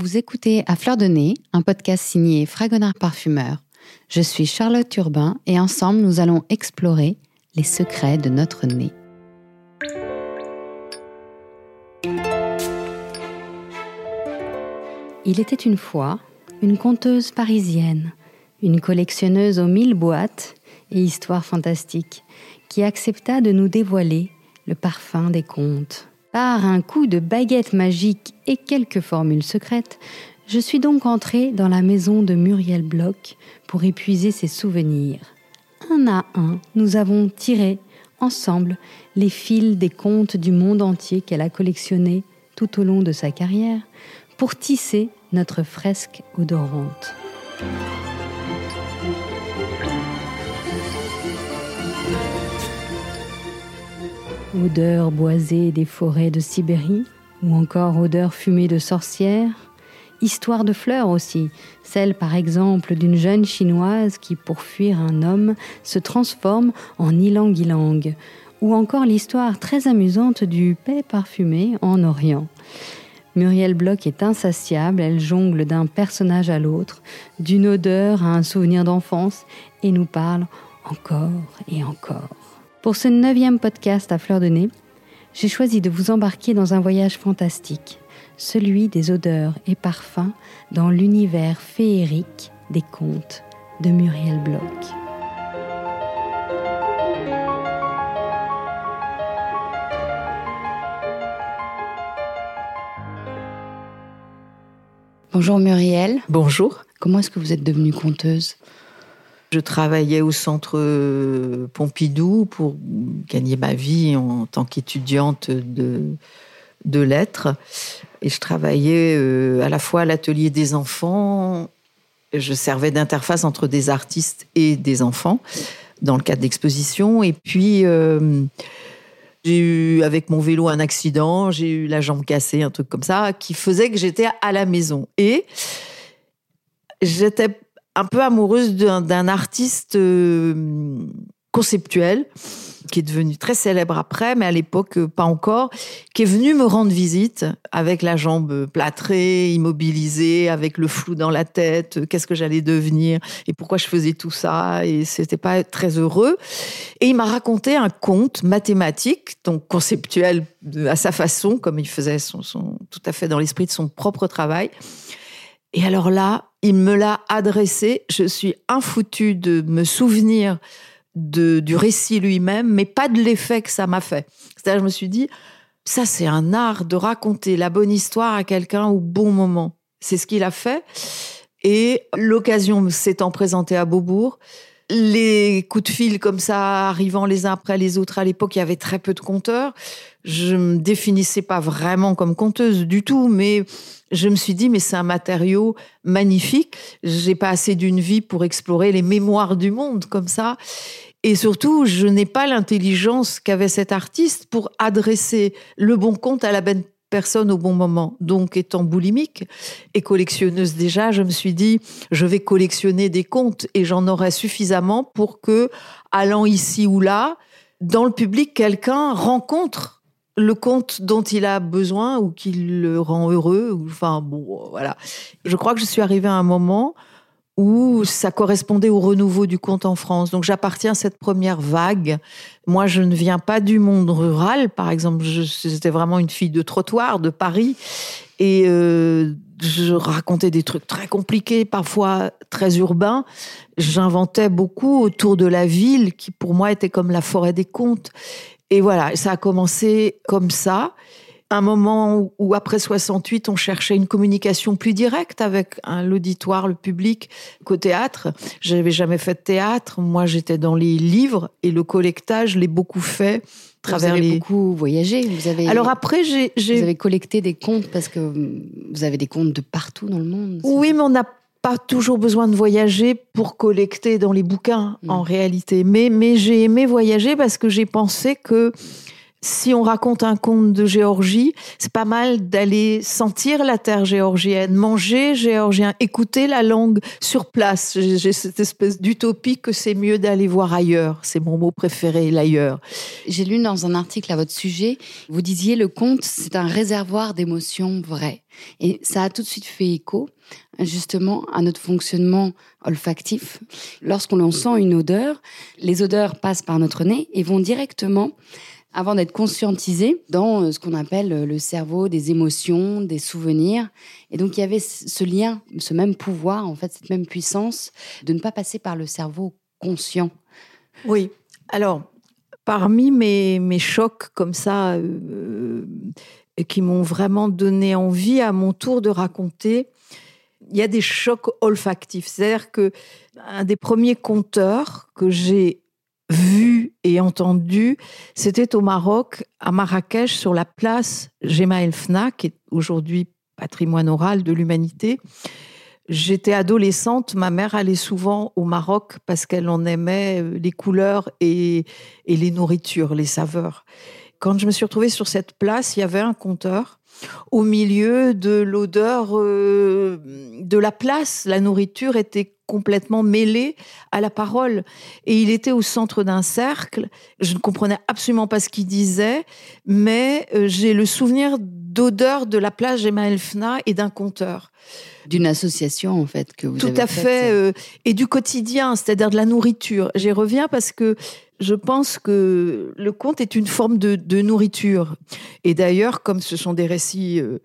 Vous écoutez À Fleur de Nez, un podcast signé Fragonard Parfumeur. Je suis Charlotte Urbain et ensemble nous allons explorer les secrets de notre nez. Il était une fois une conteuse parisienne, une collectionneuse aux mille boîtes et histoires fantastiques, qui accepta de nous dévoiler le parfum des contes. Par un coup de baguette magique et quelques formules secrètes, je suis donc entrée dans la maison de Muriel Bloch pour épuiser ses souvenirs. Un à un, nous avons tiré ensemble les fils des contes du monde entier qu'elle a collectionnés tout au long de sa carrière pour tisser notre fresque odorante. Odeur boisée des forêts de Sibérie, ou encore odeur fumée de sorcières. Histoire de fleurs aussi, celle par exemple d'une jeune chinoise qui, pour fuir un homme, se transforme en ylang-ylang, ou encore l'histoire très amusante du paix parfumé en Orient. Muriel Bloch est insatiable, elle jongle d'un personnage à l'autre, d'une odeur à un souvenir d'enfance, et nous parle encore et encore. Pour ce neuvième podcast à fleur de nez, j'ai choisi de vous embarquer dans un voyage fantastique, celui des odeurs et parfums dans l'univers féerique des contes de Muriel Bloch. Bonjour Muriel. Bonjour. Comment est-ce que vous êtes devenue conteuse? Je travaillais au centre euh, Pompidou pour gagner ma vie en tant qu'étudiante de, lettres. Et je travaillais euh, à la fois à l'atelier des enfants, je servais d'interface entre des artistes et des enfants dans le cadre d'expositions. Et puis, euh, j'ai eu avec mon vélo un accident, j'ai eu la jambe cassée, un truc comme ça, qui faisait que j'étais à la maison. Et j'étais un peu amoureuse d'un artiste euh, conceptuel qui est devenu très célèbre après, mais à l'époque euh, pas encore, qui est venu me rendre visite avec la jambe plâtrée, immobilisée, avec le flou dans la tête, qu'est-ce que j'allais devenir et pourquoi je faisais tout ça et c'était pas très heureux. Et il m'a raconté un conte mathématique, donc conceptuel à sa façon, comme il faisait tout à fait dans l'esprit de son propre travail. Et alors là, il me l'a adressé. Je suis infoutue de me souvenir de, du récit lui-même, mais pas de l'effet que ça m'a fait. C'est-à-dire, je me suis dit, ça, c'est un art de raconter la bonne histoire à quelqu'un au bon moment. C'est ce qu'il a fait. Et l'occasion s'étant présentée à Beaubourg, les coups de fil comme ça arrivant les uns après les autres à l'époque, il y avait très peu de compteurs. Je me définissais pas vraiment comme conteuse du tout, mais je me suis dit mais c'est un matériau magnifique. J'ai pas assez d'une vie pour explorer les mémoires du monde comme ça. Et surtout, je n'ai pas l'intelligence qu'avait cet artiste pour adresser le bon compte à la bonne personne au bon moment. Donc, étant boulimique et collectionneuse déjà, je me suis dit, je vais collectionner des comptes et j'en aurai suffisamment pour que, allant ici ou là, dans le public, quelqu'un rencontre le compte dont il a besoin ou qui le rend heureux. Enfin, bon, voilà. Je crois que je suis arrivée à un moment où ça correspondait au renouveau du conte en France. Donc j'appartiens à cette première vague. Moi, je ne viens pas du monde rural, par exemple. J'étais vraiment une fille de trottoir de Paris. Et euh, je racontais des trucs très compliqués, parfois très urbains. J'inventais beaucoup autour de la ville, qui pour moi était comme la forêt des contes. Et voilà, ça a commencé comme ça un moment où, après 68, on cherchait une communication plus directe avec l'auditoire, le public, qu'au théâtre. J'avais jamais fait de théâtre. Moi, j'étais dans les livres et le collectage, je l'ai beaucoup fait. Travers vous avez beaucoup voyagé. Vous avez. Alors après, j'ai. Vous avez collecté des contes parce que vous avez des contes de partout dans le monde. Oui, mais on n'a pas toujours besoin de voyager pour collecter dans les bouquins, en mm. réalité. Mais, mais j'ai aimé voyager parce que j'ai pensé que si on raconte un conte de Géorgie, c'est pas mal d'aller sentir la terre géorgienne, manger géorgien, écouter la langue sur place. J'ai cette espèce d'utopie que c'est mieux d'aller voir ailleurs. C'est mon mot préféré, l'ailleurs. J'ai lu dans un article à votre sujet, vous disiez le conte, c'est un réservoir d'émotions vraies. Et ça a tout de suite fait écho justement à notre fonctionnement olfactif. Lorsqu'on sent une odeur, les odeurs passent par notre nez et vont directement avant d'être conscientisé dans euh, ce qu'on appelle euh, le cerveau des émotions, des souvenirs. Et donc il y avait ce lien, ce même pouvoir, en fait, cette même puissance de ne pas passer par le cerveau conscient. Oui. Alors, parmi mes, mes chocs comme ça, euh, qui m'ont vraiment donné envie à mon tour de raconter, il y a des chocs olfactifs. C'est-à-dire que un des premiers conteurs que j'ai vu et entendu, c'était au Maroc, à Marrakech, sur la place Gema El Fna, qui est aujourd'hui patrimoine oral de l'humanité. J'étais adolescente, ma mère allait souvent au Maroc parce qu'elle en aimait euh, les couleurs et, et les nourritures, les saveurs. Quand je me suis retrouvée sur cette place, il y avait un compteur au milieu de l'odeur euh, de la place. La nourriture était complètement mêlée à la parole. Et il était au centre d'un cercle. Je ne comprenais absolument pas ce qu'il disait, mais euh, j'ai le souvenir d'odeur de la plage Emma Elfna et d'un conteur. D'une association, en fait, que vous Tout avez à fait. Euh, et du quotidien, c'est-à-dire de la nourriture. J'y reviens parce que je pense que le conte est une forme de, nourriture. Et d'ailleurs, comme ce sont des récits euh,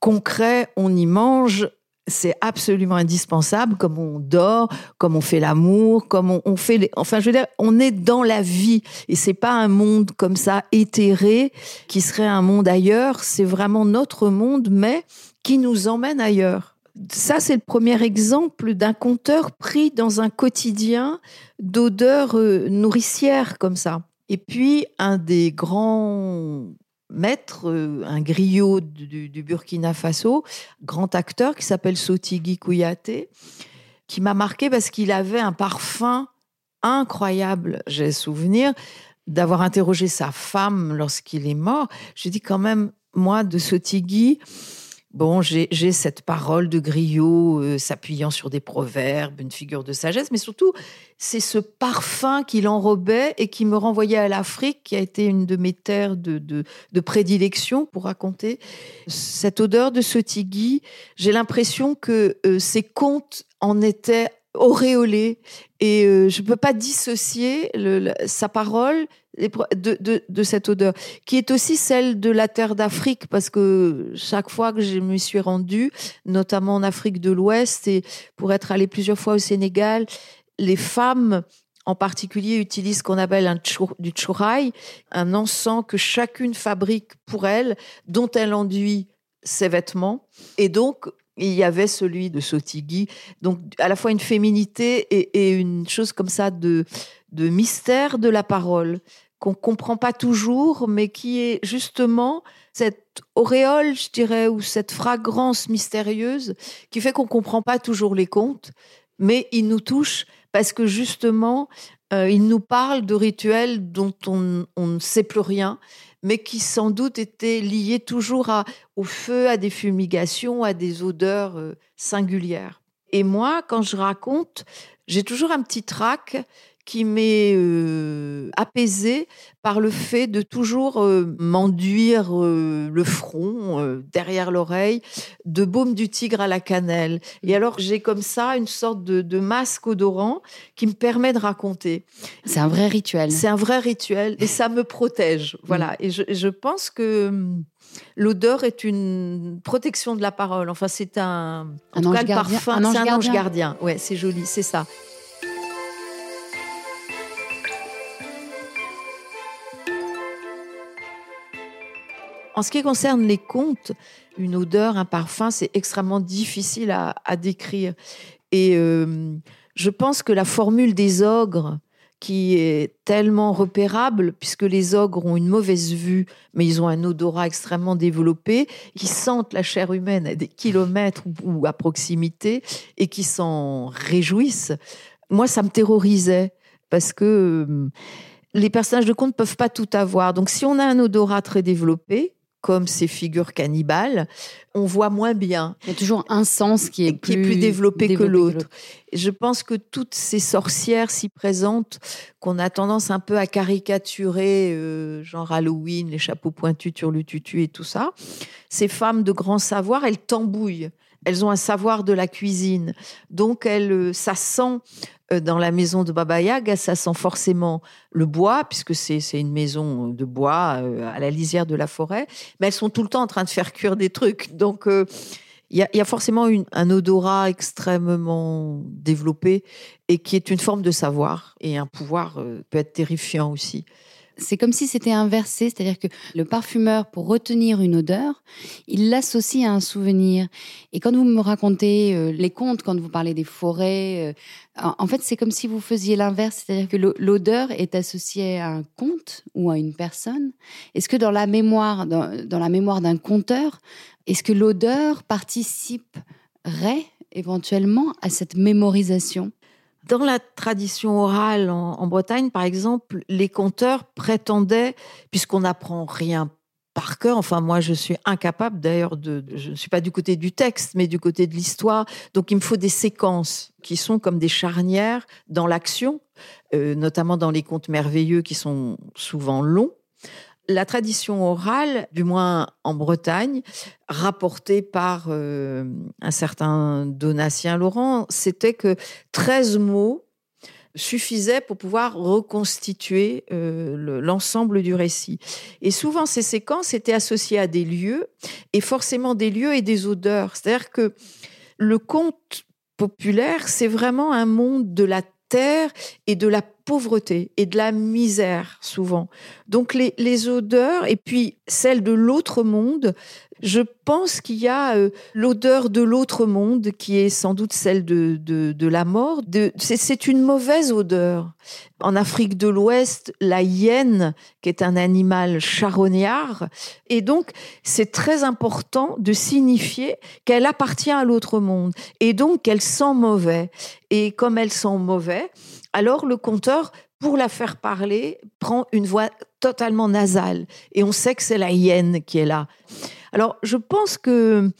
concrets, on y mange. C'est absolument indispensable, comme on dort, comme on fait l'amour, comme on, fait. Les... Enfin, je veux dire, on est dans la vie et c'est pas un monde comme ça éthéré qui serait un monde ailleurs. C'est vraiment notre monde, mais qui nous emmène ailleurs ça, c'est le premier exemple d'un conteur pris dans un quotidien d'odeurs euh, nourricières comme ça. Et puis, un des grands maîtres, euh, un griot du, Burkina Faso, grand acteur qui s'appelle Sotigui Kouyaté, qui m'a marqué parce qu'il avait un parfum incroyable. J'ai souvenir d'avoir interrogé sa femme lorsqu'il est mort. Je dis quand même, moi, de Sotigui, Bon, j'ai cette parole de griot euh, s'appuyant sur des proverbes, une figure de sagesse, mais surtout, c'est ce parfum qu'il enrobait et qui me renvoyait à l'Afrique, qui a été une de mes terres de, de, prédilection pour raconter. Cette odeur de ce tigui, j'ai l'impression que euh, ces contes en étaient auréolés et euh, je ne peux pas dissocier sa parole de, cette odeur, qui est aussi celle de la terre d'Afrique, parce que chaque fois que je me suis rendue, notamment en Afrique de l'Ouest, et pour être allée plusieurs fois au Sénégal, les femmes en particulier utilisent ce qu'on appelle un du chouraï, un encens que chacune fabrique pour elle, dont elle enduit ses vêtements. Et donc, il y avait celui de Sotigui. Donc, à la fois une féminité et, et une chose comme ça de, de mystère de la parole qu'on comprend pas toujours, mais qui est justement cette auréole, je dirais, ou cette fragrance mystérieuse qui fait qu'on comprend pas toujours les contes, mais il nous touche parce que justement, euh, il nous parle de rituels dont on, ne sait plus rien, mais qui sans doute étaient liés toujours au feu, à des fumigations, à des odeurs euh, singulières. Et moi, quand je raconte, j'ai toujours un petit trac qui m'est euh, apaisé par le fait de toujours euh, m'enduire euh, le front, derrière l'oreille, de baume du tigre à la cannelle. Et alors j'ai comme ça une sorte de, masque odorant qui me permet de raconter. C'est un vrai rituel. C'est un vrai rituel et ça me protège. Voilà. Mm. Et je, pense que l'odeur est une protection de la parole. Enfin, c'est un, un ange gardien. c'est un ange gardien. Ouais, c'est joli, c'est ça. En ce qui concerne les contes, une odeur, un parfum, c'est extrêmement difficile à, décrire. Et euh, je pense que la formule des ogres, qui est tellement repérable, puisque les ogres ont une mauvaise vue, mais ils ont un odorat extrêmement développé, qui sentent la chair humaine à des kilomètres ou à proximité et qui s'en réjouissent. Moi, ça me terrorisait, parce que les personnages de conte peuvent pas tout avoir. Donc, si on a un odorat très développé, comme ces figures cannibales, on voit moins bien. Il y a toujours un sens qui est, plus, plus développé, que l'autre. Je pense que toutes ces sorcières si présentes, qu'on a tendance un peu à caricaturer, euh, genre Halloween, les chapeaux pointus, tutu et tout ça, ces femmes de grand savoir, elles tambouillent. Elles ont un savoir de la cuisine. Donc, elles, euh, ça sent euh, dans la maison de Baba Yaga, ça sent forcément le bois, puisque c'est une maison de bois euh, à la lisière de la forêt. Mais elles sont tout le temps en train de faire cuire des trucs. Donc, il y, a forcément un odorat extrêmement développé et qui est une forme de savoir. Et un pouvoir peut être terrifiant aussi. C'est comme si c'était inversé, c'est-à-dire que le parfumeur, pour retenir une odeur, il l'associe à un souvenir. Et quand vous me racontez euh, les contes, quand vous parlez des forêts, euh, en fait, c'est comme si vous faisiez l'inverse, c'est-à-dire que l'odeur est associée à un conte ou à une personne. Est-ce que dans la mémoire, dans la mémoire d'un conteur, est-ce que l'odeur participerait éventuellement à cette mémorisation? Dans la tradition orale en, Bretagne, par exemple, les conteurs prétendaient, puisqu'on n'apprend rien par cœur. Enfin, moi, je suis incapable d'ailleurs de, Je ne suis pas du côté du texte, mais du côté de l'histoire. Donc, il me faut des séquences qui sont comme des charnières dans l'action, euh, notamment dans les contes merveilleux qui sont souvent longs la tradition orale, du moins en Bretagne, rapportée par euh, un certain Donatien Laurent, c'était que 13 mots suffisaient pour pouvoir reconstituer euh, l'ensemble du récit. Et souvent, ces séquences étaient associées à des lieux, et forcément des lieux et des odeurs. C'est-à-dire que le conte populaire, c'est vraiment un monde de la terre et de la pauvreté et de la misère souvent. Donc les, les odeurs et puis celles de l'autre monde, je pense qu'il y a euh, l'odeur de l'autre monde qui est sans doute celle de, de, de la mort. C'est une mauvaise odeur. En Afrique de l'Ouest, la hyène, qui est un animal charognard, et donc c'est très important de signifier qu'elle appartient à l'autre monde, et donc qu'elle sent mauvais. Et comme elle sent mauvais, alors le conteur, pour la faire parler, prend une voix totalement nasale. Et on sait que c'est la hyène qui est là. Alors je pense que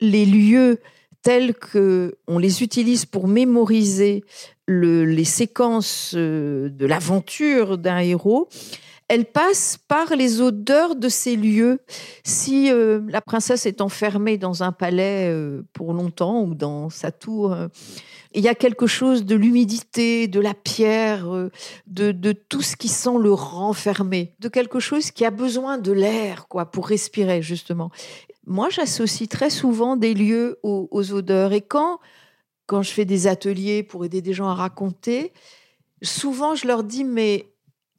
les lieux tels que on les utilise pour mémoriser les séquences euh, de l'aventure d'un héros, elles passent par les odeurs de ces lieux. Si euh, la princesse est enfermée dans un palais euh, pour longtemps ou dans sa tour, il y a quelque chose de l'humidité, de la pierre, euh, de, tout ce qui sent le renfermer, de quelque chose qui a besoin de l'air, quoi, pour respirer, justement. Moi, j'associe très souvent des lieux aux, aux, odeurs. Et quand, quand je fais des ateliers pour aider des gens à raconter, souvent je leur dis, mais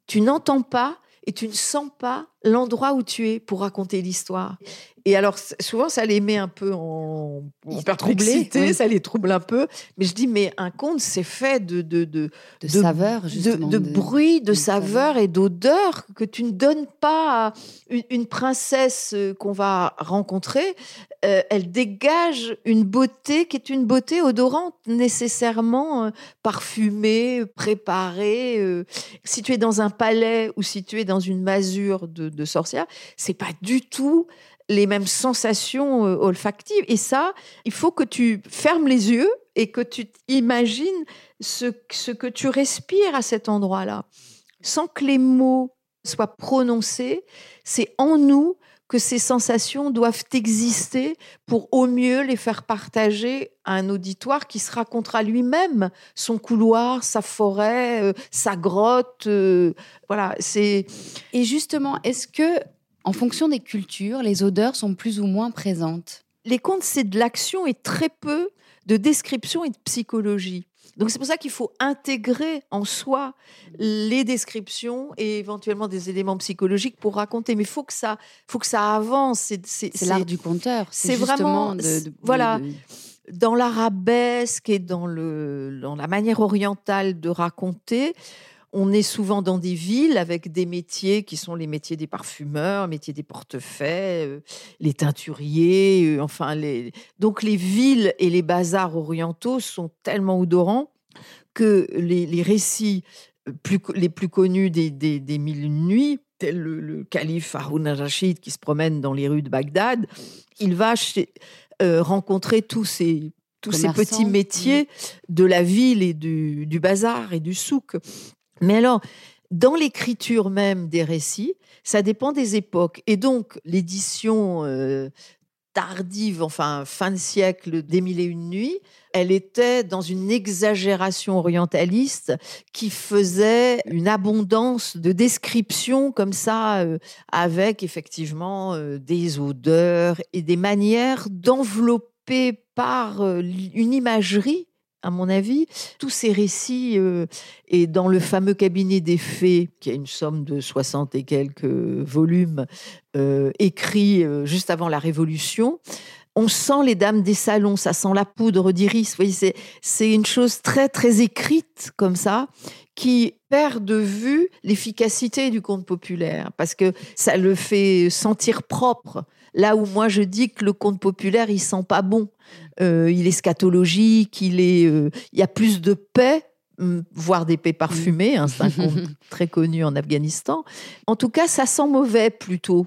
tu n'entends pas et tu ne sens pas l'endroit où tu es pour raconter l'histoire. Et alors, souvent, ça les met un peu en, en perplexité, ça les trouble un peu. Mais je dis, mais un conte, c'est fait de, de, de, de, saveurs, de, de, bruit, de, saveurs et d'odeurs que tu ne donnes pas à une, princesse euh, qu'on va rencontrer. Euh, elle dégage une beauté qui est une beauté odorante, nécessairement euh, parfumée, préparée. si tu es dans un palais ou si tu es dans une masure de, de sorcière, c'est pas du tout les mêmes sensations euh, olfactives. Et ça, il faut que tu fermes les yeux et que tu imagines ce, ce que tu respires à cet endroit-là. Sans que les mots soient prononcés, c'est en nous que ces sensations doivent exister pour au mieux les faire partager à un auditoire qui se racontera lui-même son couloir, sa forêt, euh, sa grotte. Euh, voilà, c'est. Et justement, est-ce que en fonction des cultures, les odeurs sont plus ou moins présentes? Les contes, c'est de l'action et très peu de description et de psychologie. Donc c'est pour ça qu'il faut intégrer en soi les descriptions et éventuellement des éléments psychologiques pour raconter. Mais il faut que ça, faut que ça avance. C'est l'art du conteur. C'est vraiment voilà. Dans l'arabesque et dans, le, dans la manière orientale de raconter, on est souvent dans des villes avec des métiers qui sont les métiers des parfumeurs, métiers des portefeuilles, euh, les teinturiers, euh, enfin les. Donc les villes et les bazars orientaux sont tellement odorants que les, récits plus, les plus connus des, des, des Mille Nuits, tel le, calife Haroun al-Rachid qui se promène dans les rues de Bagdad, il va euh, rencontrer tous ces, tous ces petits métiers de la ville et du, du bazar et du souk. Mais alors, dans l'écriture même des récits, ça dépend des époques. Et donc, l'édition euh, tardive, enfin fin de siècle des Mille et Une Nuits, elle était dans une exagération orientaliste qui faisait une abondance de descriptions comme ça, euh, avec effectivement euh, des odeurs et des manières d'envelopper par une imagerie à mon avis, tous ces récits, euh, et dans le fameux cabinet des fées, qui a une somme de 60 et quelques volumes, euh, écrits euh, juste avant la Révolution, on sent les dames des salons, ça sent la poudre d'iris. C'est, c'est une chose très, très écrite comme ça, qui perd de vue l'efficacité du conte populaire, parce que ça le fait sentir propre. Là où moi je dis que le conte populaire, il sent pas bon. Euh, il est scatologique, il est, euh, il y a plus de paix Hum, voire des paix parfumées, hein, c'est un conte très connu en Afghanistan. En tout cas, ça sent mauvais plutôt.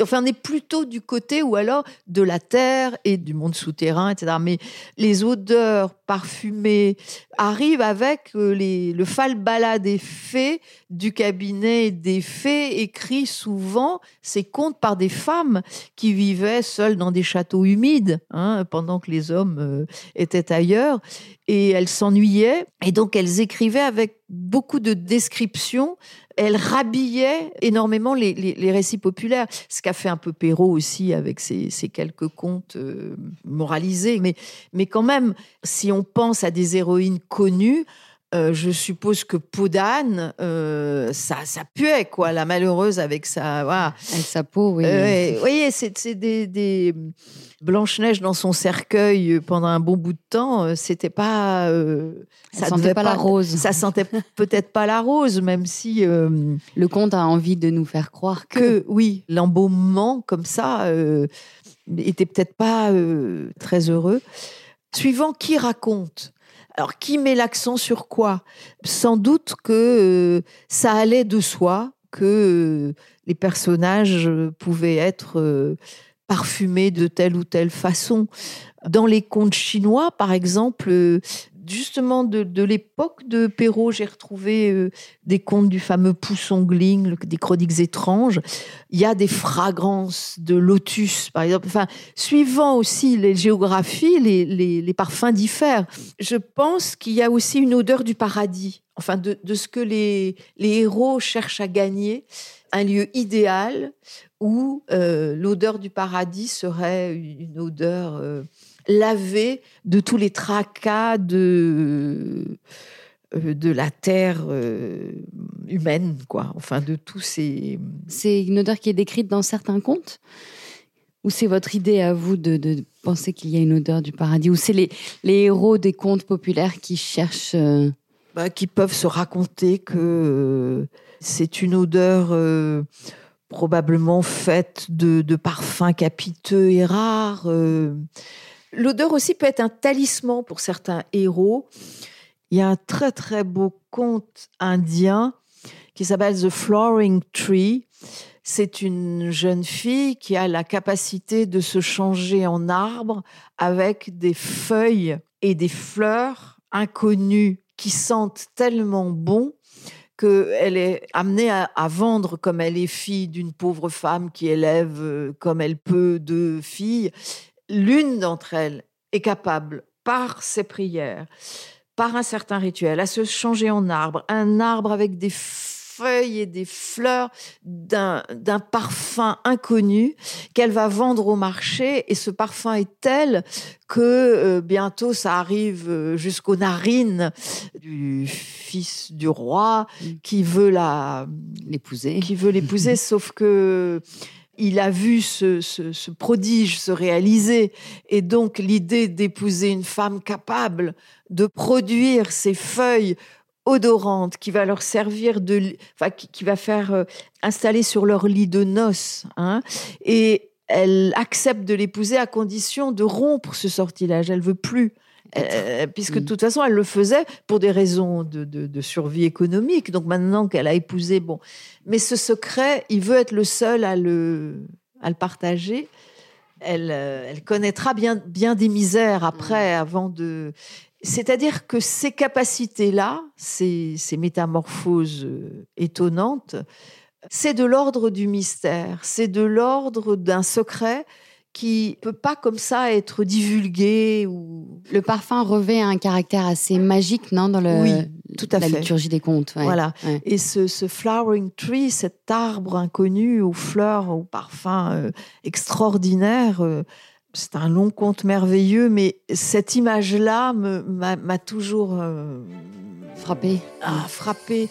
enfin, on est plutôt du côté ou alors de la terre et du monde souterrain, etc. Mais les odeurs parfumées arrivent avec euh, les, le falbala des fées du cabinet des fées, écrit souvent ces contes par des femmes qui vivaient seules dans des châteaux humides hein, pendant que les hommes euh, étaient ailleurs et elles s'ennuyaient et donc elles écrivaient avec beaucoup de descriptions. Elles rhabillaient énormément les, récits populaires, ce qu'a fait un peu Perrault aussi avec ses, quelques contes euh, moralisés. Mais, mais quand même, si on pense à des héroïnes connues, euh, je suppose que Podane, euh, ça, ça puait, quoi, la malheureuse avec sa, voilà. avec sa peau, oui. Euh, vous voyez, c'est des, des Blanche-Neige dans son cercueil pendant un bon bout de temps, c'était pas. ça sentait pas, la rose. Ça sentait peut-être pas la rose, même si. Le conte a envie de nous faire croire que. que oui, l'embaumement comme ça était peut-être pas très heureux. Suivant qui raconte. Alors, qui met l'accent sur quoi? Sans doute que euh, ça allait de soi, que euh, les personnages pouvaient être euh, parfumés de telle ou telle façon. Dans les contes chinois, par exemple, justement de, l'époque de Perrault, j'ai retrouvé euh, des contes du fameux Pousson Gling, des chroniques étranges. Il y a des fragrances de lotus, par exemple. Enfin, suivant aussi les géographies, les, parfums diffèrent. Je pense qu'il y a aussi une odeur du paradis, enfin de, ce que les, héros cherchent à gagner, un lieu idéal où euh, l'odeur du paradis serait une odeur euh, lavé de tous les tracas de euh, de la terre euh, humaine, quoi. Enfin, de tous ces. C'est une odeur qui est décrite dans certains contes? Ou c'est votre idée à vous de, penser qu'il y a une odeur du paradis? Ou c'est les, héros des contes populaires qui cherchent. Euh, bah, qui peuvent se raconter que c'est une odeur probablement faite de, de, parfums capiteux et rares. L'odeur aussi peut être un talisman pour certains héros. Il y a un très très beau conte indien qui s'appelle The Flooring Tree. C'est une jeune fille qui a la capacité de se changer en arbre avec des feuilles et des fleurs inconnues qui sentent tellement bon qu'elle est amenée à, à, vendre comme elle est fille d'une pauvre femme qui élève euh, comme elle peut deux filles l'une d'entre elles est capable, par ses prières, par un certain rituel, à se changer en arbre, un arbre avec des feuilles et des fleurs d'un parfum inconnu qu'elle va vendre au marché. Et ce parfum est tel que euh, bientôt ça arrive euh, jusqu'aux narines du fils du roi mmh. qui veut la l'épouser. qui veut l'épouser. Sauf que il a vu ce, prodige se réaliser. Et donc l'idée d'épouser une femme capable de produire ces feuilles odorantes qui va leur servir de, enfin, qui, va faire euh, installer sur leur lit de noces, hein, et elle accepte de l'épouser à condition de rompre ce sortilège. Elle veut plus. Euh, puisque de toute façon, elle le faisait pour des raisons de, survie économique. Donc maintenant qu'elle a épousé, bon. Mais ce secret, il veut être le seul à le, à le partager. Elle, euh, elle connaîtra bien, bien des misères après, avant de. C'est-à-dire que ces capacités-là, ces, ces métamorphoses euh, étonnantes, c'est de l'ordre du mystère, c'est de l'ordre d'un secret qui peut pas comme ça être divulgué ou le parfum revêt un caractère assez magique non dans le oui, tout à la fait. liturgie des contes voilà. Et ce, flowering tree cet arbre inconnu aux fleurs aux parfums euh, extraordinaires euh, c'est un long conte merveilleux mais cette image là m'a toujours euh, frappé. ah, frappé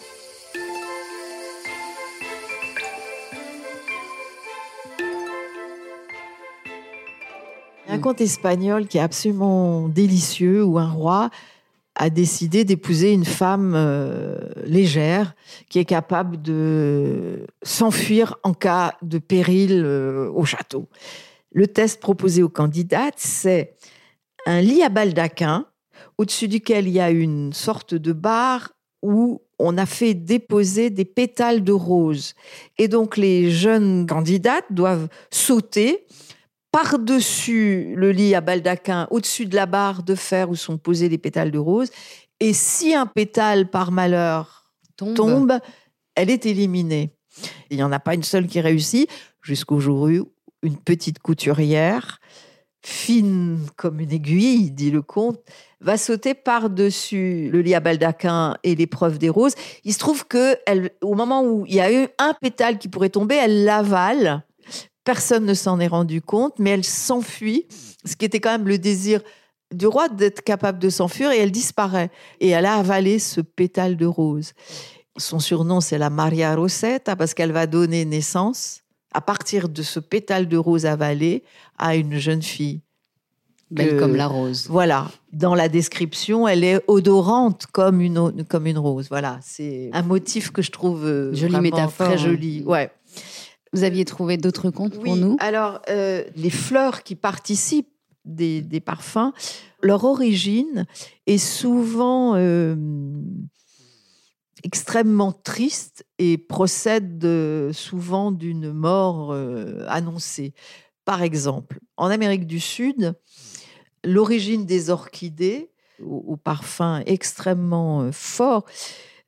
Un conte espagnol qui est absolument délicieux où un roi a décidé d'épouser une femme euh, légère qui est capable de s'enfuir en cas de péril euh, au château. Le test proposé aux candidates, c'est un lit à baldaquin au-dessus duquel il y a une sorte de barre où on a fait déposer des pétales de rose. Et donc les jeunes candidates doivent sauter par-dessus le lit à baldaquin, au-dessus de la barre de fer où sont posés les pétales de rose. Et si un pétale, par malheur, tombe, elle est éliminée. Il n'y en a pas une seule qui réussit, jusqu'au jour où une petite couturière, fine comme une aiguille, dit le comte, va sauter par-dessus le lit à baldaquin et l'épreuve des roses. Il se trouve que elle, au moment où il y a eu un pétale qui pourrait tomber, elle l'avale Personne ne s'en est rendu compte, mais elle s'enfuit, ce qui était quand même le désir du roi d'être capable de s'enfuir, et elle disparaît. Et elle a avalé ce pétale de rose. Son surnom, c'est la Maria Rosetta, parce qu'elle va donner naissance, à partir de ce pétale de rose avalé, à une jeune fille. Belle comme la rose. Voilà. Dans la description, elle est odorante comme une, comme une rose. Voilà. C'est un motif que je trouve euh, jolie métaphore, très joli. Ouais. Vous aviez trouvé d'autres contes pour nous Alors, euh, les fleurs qui participent des, parfums, leur origine est souvent euh, extrêmement triste et procède souvent d'une mort euh, annoncée. Par exemple, en Amérique du Sud, l'origine des orchidées, au, parfum extrêmement fort,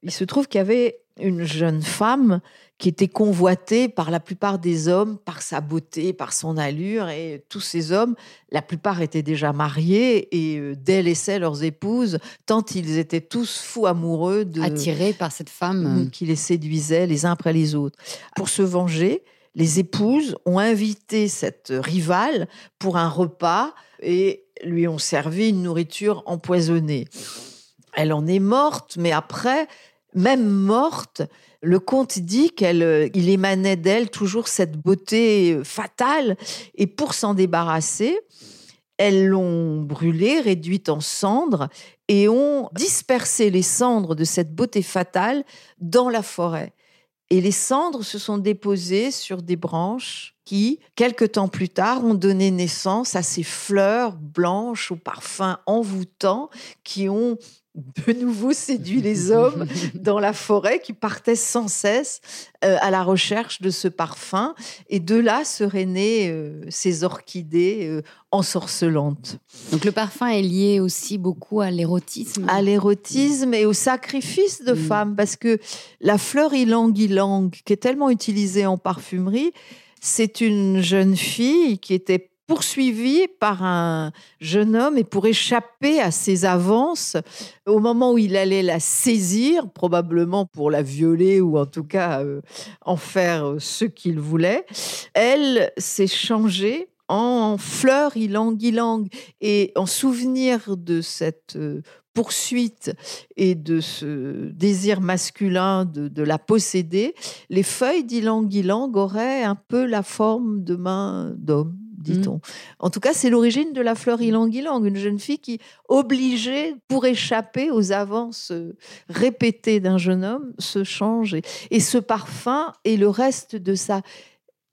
il se trouve qu'il y avait une jeune femme qui était convoitée par la plupart des hommes, par sa beauté, par son allure. Et tous ces hommes, la plupart étaient déjà mariés et euh, délaissaient leurs épouses, tant ils étaient tous fous amoureux de... Attirés par cette femme. Qui les séduisait les uns après les autres. Pour se venger, les épouses ont invité cette rivale pour un repas et lui ont servi une nourriture empoisonnée. Elle en est morte, mais après, même morte, le comte dit qu'il euh, émanait d'elle toujours cette beauté fatale, et pour s'en débarrasser, elles l'ont brûlée, réduite en cendres, et ont dispersé les cendres de cette beauté fatale dans la forêt. Et les cendres se sont déposées sur des branches qui, quelque temps plus tard, ont donné naissance à ces fleurs blanches au parfum envoûtant qui ont de nouveau séduit les hommes dans la forêt qui partaient sans cesse euh, à la recherche de ce parfum. Et de là seraient nées euh, ces orchidées euh, ensorcelantes. Donc le parfum est lié aussi beaucoup à l'érotisme. À l'érotisme et au sacrifice de mm. femmes, parce que la fleur ylang-ylang, qui est tellement utilisée en parfumerie, c'est une jeune fille qui était poursuivi par un jeune homme et pour échapper à ses avances, au moment où il allait la saisir, probablement pour la violer ou en tout cas euh, en faire ce qu'il voulait, elle s'est changée en fleur ilang-ilang. Et en souvenir de cette euh, poursuite et de ce désir masculin de, la posséder, les feuilles d'ilang-ilang auraient un peu la forme de main d'homme dit-on. Mmh. En tout cas, c'est l'origine de la fleur ilang-ilang, une jeune fille qui, obligée pour échapper aux avances euh, répétées d'un jeune homme, se change. Et, ce parfum et le reste de sa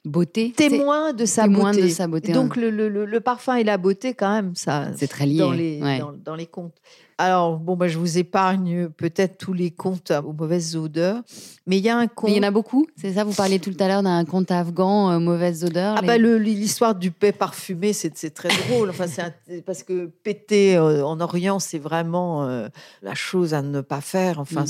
beauté. Témoin de sa témoin beauté. de sa beauté. Donc le, le- le- le parfum et la beauté, quand même, ça. c'est très lié. dans les, ouais. dans, dans les contes. Alors, bon, bah, je vous épargne peut-être tous les contes aux mauvaises odeurs, mais il y a un conte. Mais il y en a beaucoup, c'est ça Vous parliez tout à l'heure d'un conte afghan, euh, mauvaises odeurs. Ah les- bah l'histoire du paix parfumé, c'est très drôle. Enfin, c'est un- parce que péter euh, en Orient, c'est vraiment euh, la chose à ne pas faire. Enfin, Mm.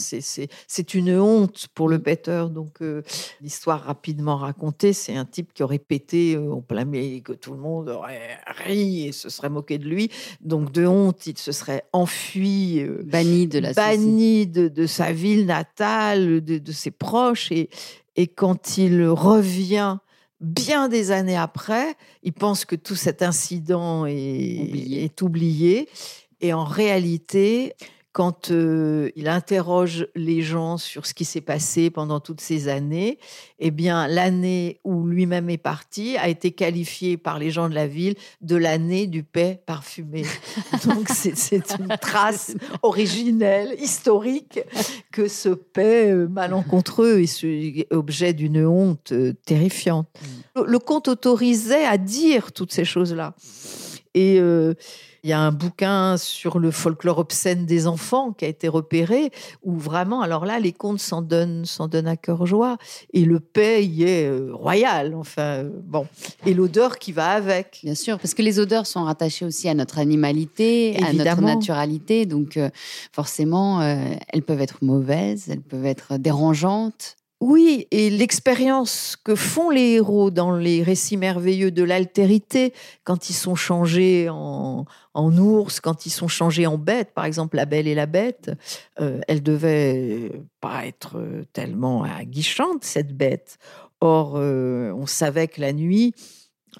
c'est- une honte pour le Mm. péteur. Donc, euh, l'histoire rapidement racontée, c'est un type qui aurait pété en plein milieu, que tout le monde aurait ri et se serait moqué de lui. Donc, de honte, il se serait enfui. Euh, banni de la banni de, de sa ville natale, de, de ses proches. Et, et quand il revient bien des années après, il pense que tout cet incident est Oublié. est oublié. Et en réalité, quand euh, il interroge les gens sur ce qui s'est passé pendant toutes ces années, eh bien, l'année où lui-même est parti a été qualifiée par les gens de la ville de l'année du paix parfumé. Donc, c'est une trace originelle, historique, que ce paix euh, malencontreux est ce- objet d'une honte euh, terrifiante. Le, le conte autorisait à dire toutes ces choses-là. Et euh, il y a un bouquin sur le folklore obscène des enfants qui a été repéré, où vraiment, alors là, les contes s'en donnent, s'en donnent à cœur joie. Et le paix y est euh, royal, enfin, euh, bon. Et l'odeur qui va avec. Bien sûr, parce que les odeurs sont rattachées aussi à notre animalité, à notre naturalité. Donc, euh, forcément, euh, elles peuvent être mauvaises, elles peuvent être dérangeantes. Oui, et l'expérience que font les héros dans les récits merveilleux de l'altérité, quand ils sont changés en, ours, quand ils sont changés en bête, par exemple La Belle et la Bête, euh, elle devait pas être tellement aguichante, cette bête. Or, euh, on savait que la nuit,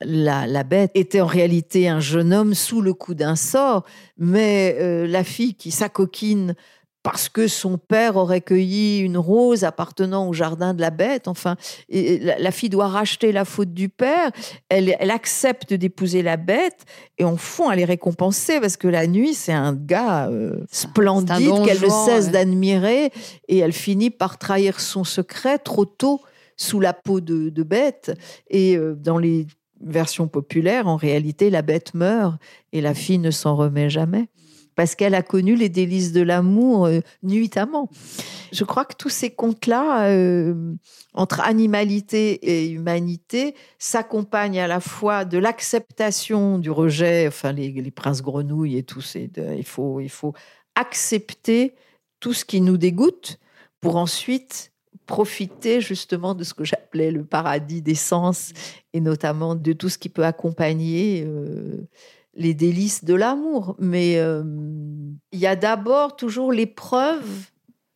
la, bête était en réalité un jeune homme sous le coup d'un sort, mais euh, la fille qui s'acoquine parce que son père aurait cueilli une rose appartenant au jardin de la bête. Enfin, et la, la fille doit racheter la faute du père. Elle, elle accepte d'épouser la bête et en fond, elle est récompensée parce que la nuit, c'est un gars euh, splendide qu'elle ne cesse ouais. d'admirer et elle finit par trahir son secret trop tôt sous la peau de, de bête. Et euh, dans les versions populaires, en réalité, la bête meurt et la fille ne s'en remet jamais parce qu'elle a connu les délices de l'amour euh, nuitamment. Je crois que tous ces contes-là, euh, entre animalité et humanité, s'accompagnent à la fois de l'acceptation du rejet, enfin les, les princes grenouilles et tout, il faut, il faut accepter tout ce qui nous dégoûte pour ensuite profiter justement de ce que j'appelais le paradis des sens et notamment de tout ce qui peut accompagner euh, les délices de l'amour. Mais euh, il y a d'abord toujours l'épreuve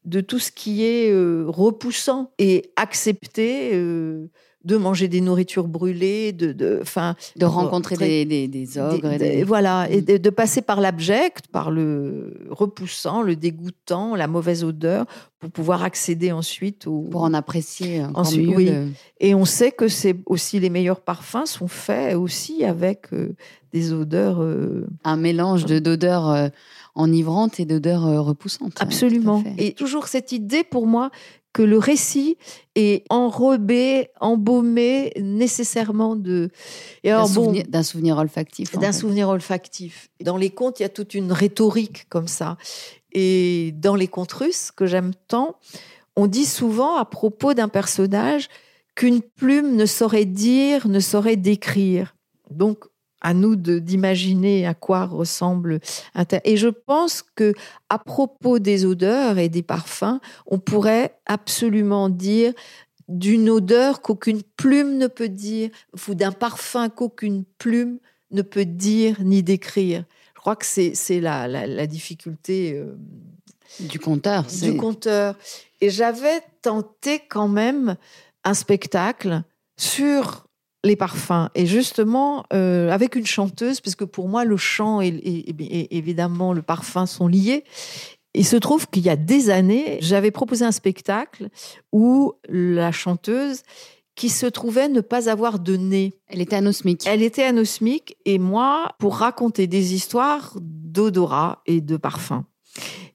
de tout ce qui est euh, repoussant et accepter euh, de manger des nourritures brûlées, de, de, enfin, De rencontrer des, des, des ogres. des- voilà, et Mm. de, de passer par l'abject, par le repoussant, le dégoûtant, la mauvaise odeur, pour pouvoir accéder ensuite au. Pour en apprécier encore Ensuite, mieux. oui. le- Et on sait que c'est aussi les meilleurs parfums sont faits aussi avec euh, des odeurs. euh, un mélange de d'odeurs euh, enivrantes et d'odeurs repoussantes. Ouais, absolument. Et toujours cette idée pour moi que le récit est enrobé, embaumé nécessairement de. D'un bon, souvenir, souvenir olfactif. d'un souvenir olfactif. Dans les contes, il y a toute une rhétorique comme ça. Et dans les contes russes, que j'aime tant, on dit souvent à propos d'un personnage qu'une plume ne saurait dire, ne saurait décrire. Donc, à nous d'imaginer à quoi ressemble un tel. Et je pense que à propos des odeurs et des parfums, on pourrait absolument dire d'une odeur qu'aucune plume ne peut dire, ou d'un parfum qu'aucune plume ne peut dire ni décrire. Je crois que c'est la, la, la difficulté euh, Du compteur. du conteur. Et j'avais tenté quand même un spectacle sur les parfums. Et justement, euh, avec une chanteuse, parce que pour moi, le chant et, et- et- évidemment le parfum sont liés. Il se trouve qu'il y a des années, j'avais proposé un spectacle où la chanteuse, qui se trouvait ne pas avoir de nez, Elle était anosmique. elle était anosmique et moi, pour raconter des histoires d'odorat et de parfum.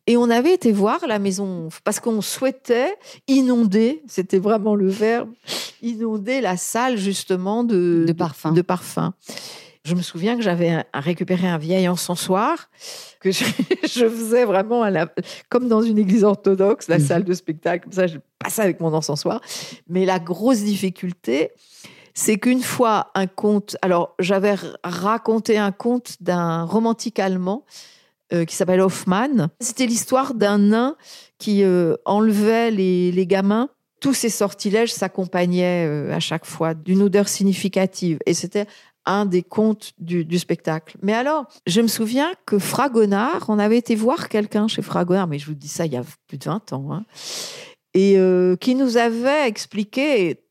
Et on avait été voir la maison parce qu'on souhaitait inonder, c'était vraiment le verbe, inonder la salle justement de, De parfum. De, parfum. Je me souviens que j'avais récupéré un vieil encensoir que je, je faisais vraiment à la- comme dans une église orthodoxe, la Mhm. salle de spectacle. Comme ça, je passais avec mon encensoir. Mais la grosse difficulté, c'est qu'une fois un conte, alors j'avais raconté un conte d'un romantique allemand euh, qui s'appelle Hoffmann. C'était l'histoire d'un nain qui euh, enlevait les, les gamins. Tous ces sortilèges s'accompagnaient euh, à chaque fois d'une odeur significative. Et c'était un des contes du, du spectacle. Mais alors, je me souviens que Fragonard, on avait été voir quelqu'un chez Fragonard, mais je vous dis ça il y a plus de 20 ans, hein, et euh, qui nous avait expliqué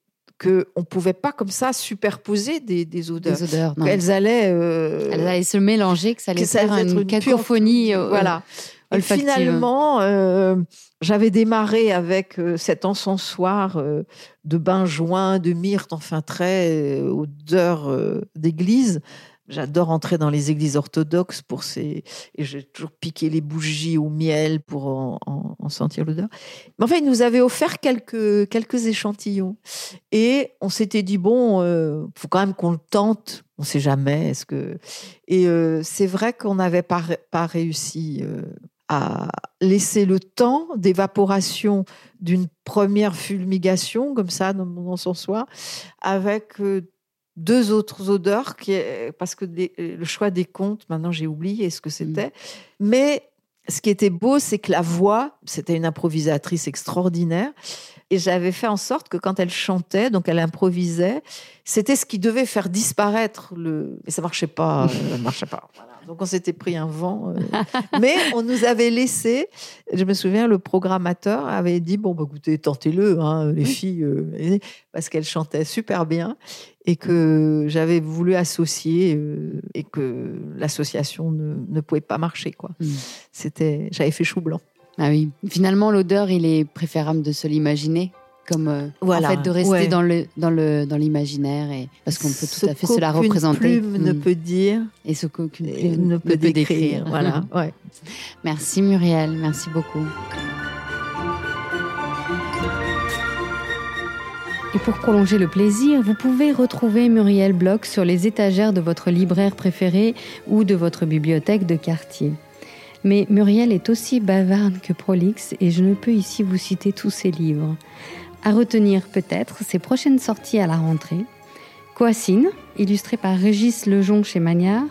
qu'on ne pouvait pas comme ça superposer des, des odeurs. Des odeurs. non. Qu'elles allaient... euh, Elles allaient se mélanger, que ça allait que ça faire allait être une, une pure- cacophonie. euh, voilà. Et finalement, euh, j'avais démarré avec cet encensoir de benjoin, de myrte, enfin très odeur d'église. J'adore entrer dans les églises orthodoxes pour ces et j'ai toujours piqué les bougies au miel pour en, en- en sentir l'odeur. Mais enfin, il nous avait offert quelques quelques échantillons et on s'était dit bon, euh, faut quand même qu'on le tente. On sait jamais. Est-ce que et euh, c'est vrai qu'on n'avait pas ré- pas réussi euh, à laisser le temps d'évaporation d'une première fulmigation, comme ça, dans mon encensoir, avec deux autres odeurs, qui est- parce que les- le choix des contes, maintenant j'ai oublié ce que c'était. Mais ce qui était beau, c'est que la voix, c'était une improvisatrice extraordinaire. Et j'avais fait en sorte que quand elle chantait, donc elle improvisait, c'était ce qui devait faire disparaître le. Mais ça marchait pas, euh, ça marchait pas. Voilà. Donc on s'était pris un vent. euh. Mais on nous avait laissé. Je me souviens, le programmateur avait dit bon, bah, écoutez, tentez-le, hein, les filles, euh, parce qu'elle chantait super bien et que j'avais voulu associer euh, et que l'association ne, ne pouvait pas marcher quoi. Mm. C'était, j'avais fait chou blanc. Ah oui. Finalement, l'odeur, il est préférable de se l'imaginer. Comme euh, Voilà, en fait de rester ouais. dans le dans le dans l'imaginaire et parce qu'on peut tout Ce à fait se la qu'aucune représenter plume ne Mm. peut dire, et ce qu'aucune plume ne peut décrire. Voilà, ouais. Merci Muriel, merci beaucoup. Et pour prolonger le plaisir, vous pouvez retrouver Muriel Bloch sur les étagères de votre libraire préféré ou de votre bibliothèque de quartier. Mais Muriel est aussi bavarde que prolixe et je ne peux ici vous citer tous ses livres. À retenir peut-être ses prochaines sorties à la rentrée. Coassine, illustré par Régis Lejon chez Magnard,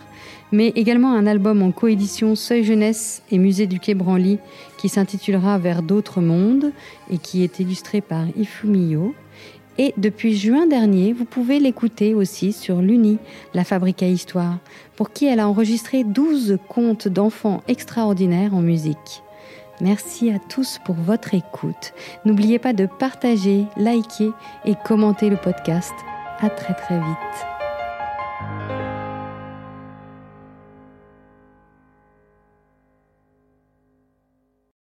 mais également un album en coédition Seuil Jeunesse et Musée du Quai Branly qui s'intitulera Vers d'autres mondes et qui est illustré par Ifumiyo. Et depuis juin dernier, vous pouvez l'écouter aussi sur l'UNI, la fabrique à histoire, pour qui elle a enregistré 12 contes d'enfants extraordinaires en musique. Merci à tous pour votre écoute. N'oubliez pas de partager, liker et commenter le podcast. À très très vite.